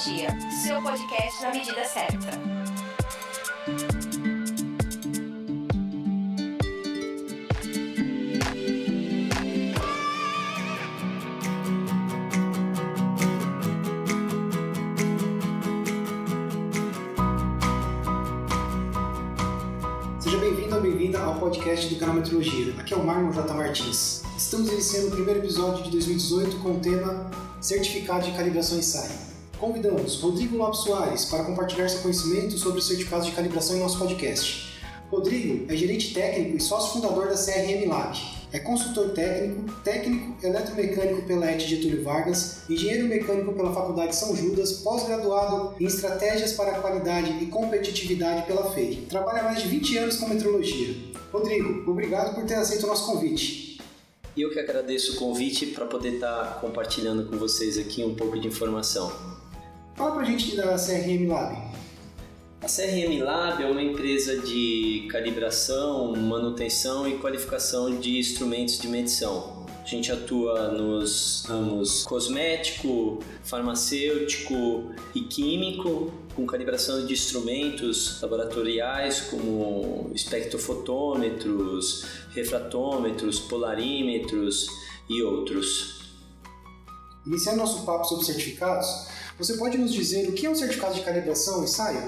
Seu podcast na medida certa. Seja bem-vindo ou bem-vinda ao podcast do canal Metrologia. Aqui é o Marlon J. Martins. Estamos iniciando o primeiro episódio de 2018 com o tema Certificado de Calibração Ensaio. Convidamos Rodrigo Lopes Soares para compartilhar seu conhecimento sobre os certificados de calibração em nosso podcast. Rodrigo é gerente técnico e sócio fundador da CRM Lab. É consultor técnico, técnico eletromecânico pela ET Getúlio Vargas, engenheiro mecânico pela Faculdade São Judas, pós-graduado em estratégias para a qualidade e competitividade pela FEI. Trabalha há mais de 20 anos com metrologia. Rodrigo, obrigado por ter aceito o nosso convite. Eu que agradeço o convite para poder estar compartilhando com vocês aqui um pouco de informação. Fala pra gente da CRM Lab. A CRM Lab é uma empresa de calibração, manutenção e qualificação de instrumentos de medição. A gente atua nos ramos cosmético, farmacêutico e químico, com calibração de instrumentos laboratoriais como espectrofotômetros, refratômetros, polarímetros e outros. Iniciando nosso papo sobre certificados, você pode nos dizer o que é um certificado de calibração ensaio?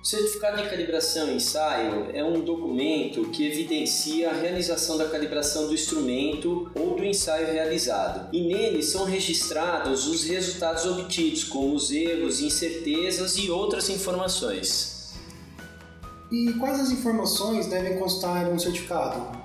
O certificado de calibração ensaio é um documento que evidencia a realização da calibração do instrumento ou do ensaio realizado. E nele são registrados os resultados obtidos, como os erros, incertezas e outras informações. E quais as informações devem constar em um certificado?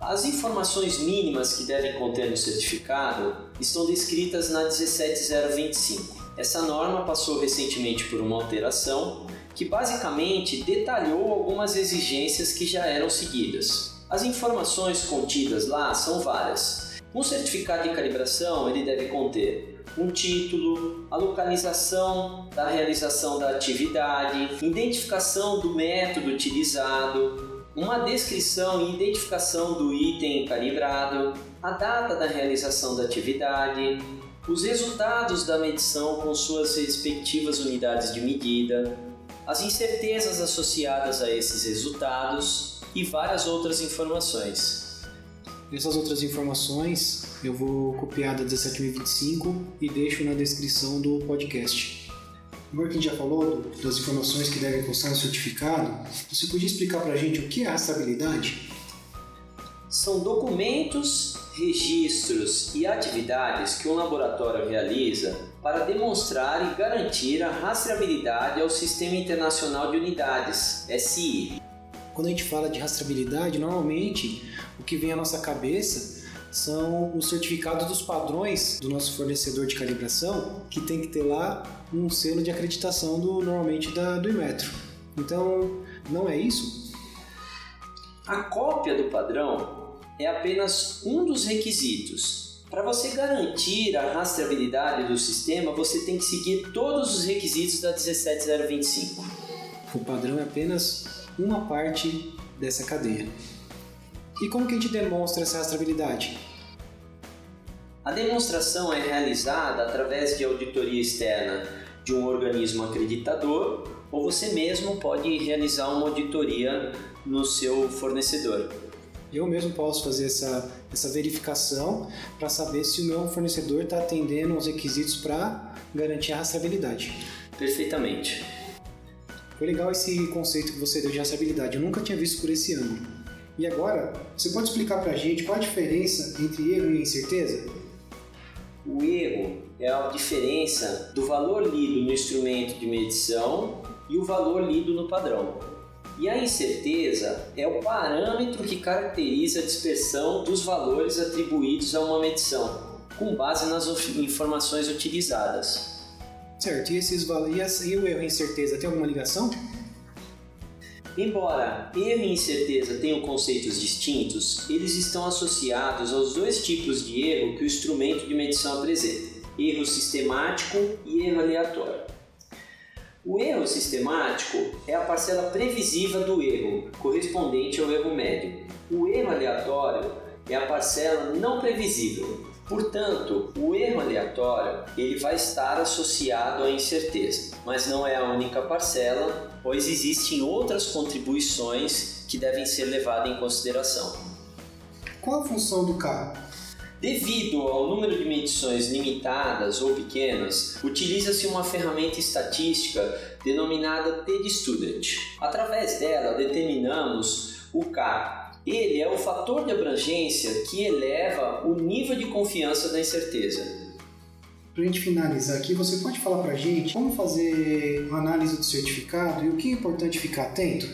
As informações mínimas que devem conter no certificado estão descritas na 17025. Essa norma passou recentemente por uma alteração que basicamente detalhou algumas exigências que já eram seguidas. As informações contidas lá são várias. Um certificado de calibração ele deve conter um título, a localização da realização da atividade, identificação do método utilizado, uma descrição e identificação do item calibrado, a data da realização da atividade, os resultados da medição com suas respectivas unidades de medida, as incertezas associadas a esses resultados e várias outras informações. Essas outras informações eu vou copiar da 17.025 e deixo na descrição do podcast. Agora que a gente já falou das informações que devem constar no certificado, você podia explicar para a gente o que é rastreabilidade? São documentos, registros e atividades que um laboratório realiza para demonstrar e garantir a rastreabilidade ao Sistema Internacional de Unidades, SI. Quando a gente fala de rastreabilidade, normalmente o que vem à nossa cabeça são os certificados dos padrões do nosso fornecedor de calibração, que tem que ter lá um selo de acreditação do normalmente da, do Imetro. Então, não é isso? A cópia do padrão é apenas um dos requisitos. Para você garantir a rastreabilidade do sistema, você tem que seguir todos os requisitos da 17025. O padrão é apenas uma parte dessa cadeia. E como que a gente demonstra essa rastreabilidade? A demonstração é realizada através de auditoria externa de um organismo acreditador ou você mesmo pode realizar uma auditoria no seu fornecedor. Eu mesmo posso fazer essa, essa verificação para saber se o meu fornecedor está atendendo aos requisitos para garantir a rastreabilidade. Perfeitamente. Foi legal esse conceito que você deu de rastreabilidade, eu nunca tinha visto por esse ângulo. E agora, você pode explicar para a gente qual a diferença entre erro e incerteza? O erro é a diferença do valor lido no instrumento de medição e o valor lido no padrão. E a incerteza é o parâmetro que caracteriza a dispersão dos valores atribuídos a uma medição, com base nas informações utilizadas. Certo, e, esses, e o erro e incerteza tem alguma ligação? Embora erro e incerteza tenham conceitos distintos, eles estão associados aos dois tipos de erro que o instrumento de medição apresenta: erro sistemático e erro aleatório. O erro sistemático é a parcela previsível do erro, correspondente ao erro médio. O erro aleatório é a parcela não previsível, Portanto, o erro aleatório ele vai estar associado à incerteza, mas não é a única parcela, pois existem outras contribuições que devem ser levadas em consideração. Qual a função do carro? Devido ao número de medições limitadas ou pequenas, utiliza-se uma ferramenta estatística denominada t-student. Através dela, determinamos o K. Ele é o fator de abrangência que eleva o nível de confiança da incerteza. Para a gente finalizar aqui, você pode falar para a gente como fazer uma análise do certificado e o que é importante ficar atento?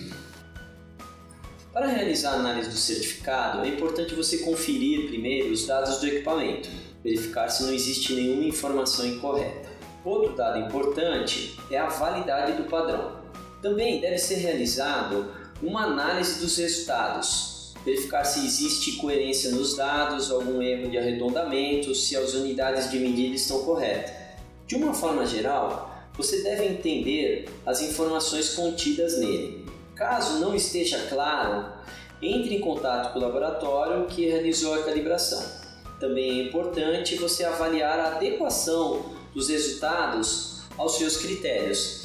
Para realizar a análise do certificado, é importante você conferir primeiro os dados do equipamento, verificar se não existe nenhuma informação incorreta. Outro dado importante é a validade do padrão. Também deve ser realizado uma análise dos resultados, verificar se existe coerência nos dados, algum erro de arredondamento, se as unidades de medida estão corretas. De uma forma geral, você deve entender as informações contidas nele. Caso não esteja claro, entre em contato com o laboratório que realizou a calibração. Também é importante você avaliar a adequação dos resultados aos seus critérios.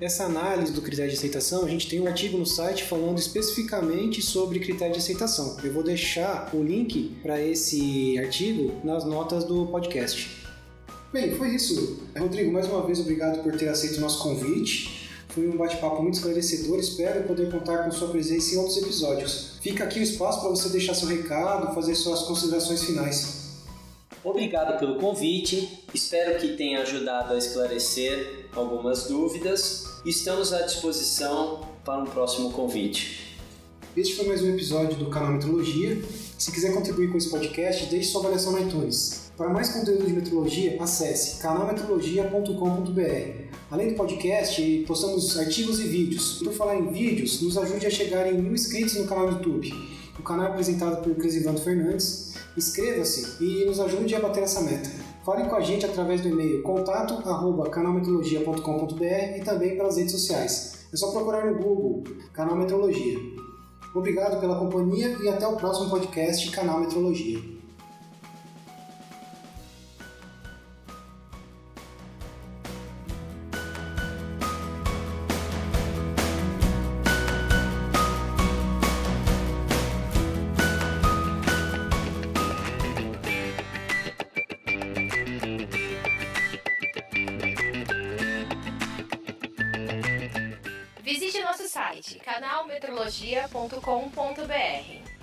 Essa análise do critério de aceitação, a gente tem um artigo no site falando especificamente sobre critério de aceitação. Eu vou deixar o link para esse artigo nas notas do podcast. Bem, foi isso. Rodrigo, mais uma vez obrigado por ter aceito o nosso convite. Foi um bate-papo muito esclarecedor. Espero poder contar com sua presença em outros episódios. Fica aqui o espaço para você deixar seu recado, fazer suas considerações finais. Obrigado pelo convite. Espero que tenha ajudado a esclarecer algumas dúvidas. Estamos à disposição para um próximo convite. Este foi mais um episódio do canal Metrologia. Se quiser contribuir com esse podcast, deixe sua avaliação no iTunes. Para mais conteúdo de metrologia, acesse canalmetrologia.com.br. Além do podcast, postamos artigos e vídeos. Por falar em vídeos, nos ajude a chegar em mil inscritos no canal do YouTube. O canal é apresentado por Crisivando Fernandes. Inscreva-se e nos ajude a bater essa meta. Fale com a gente através do e-mail contato@canalmetrologia.com.br e também pelas redes sociais. É só procurar no Google Canal Metrologia. Obrigado pela companhia e até o próximo podcast Canal Metrologia. Site canalmetrologia.com.br.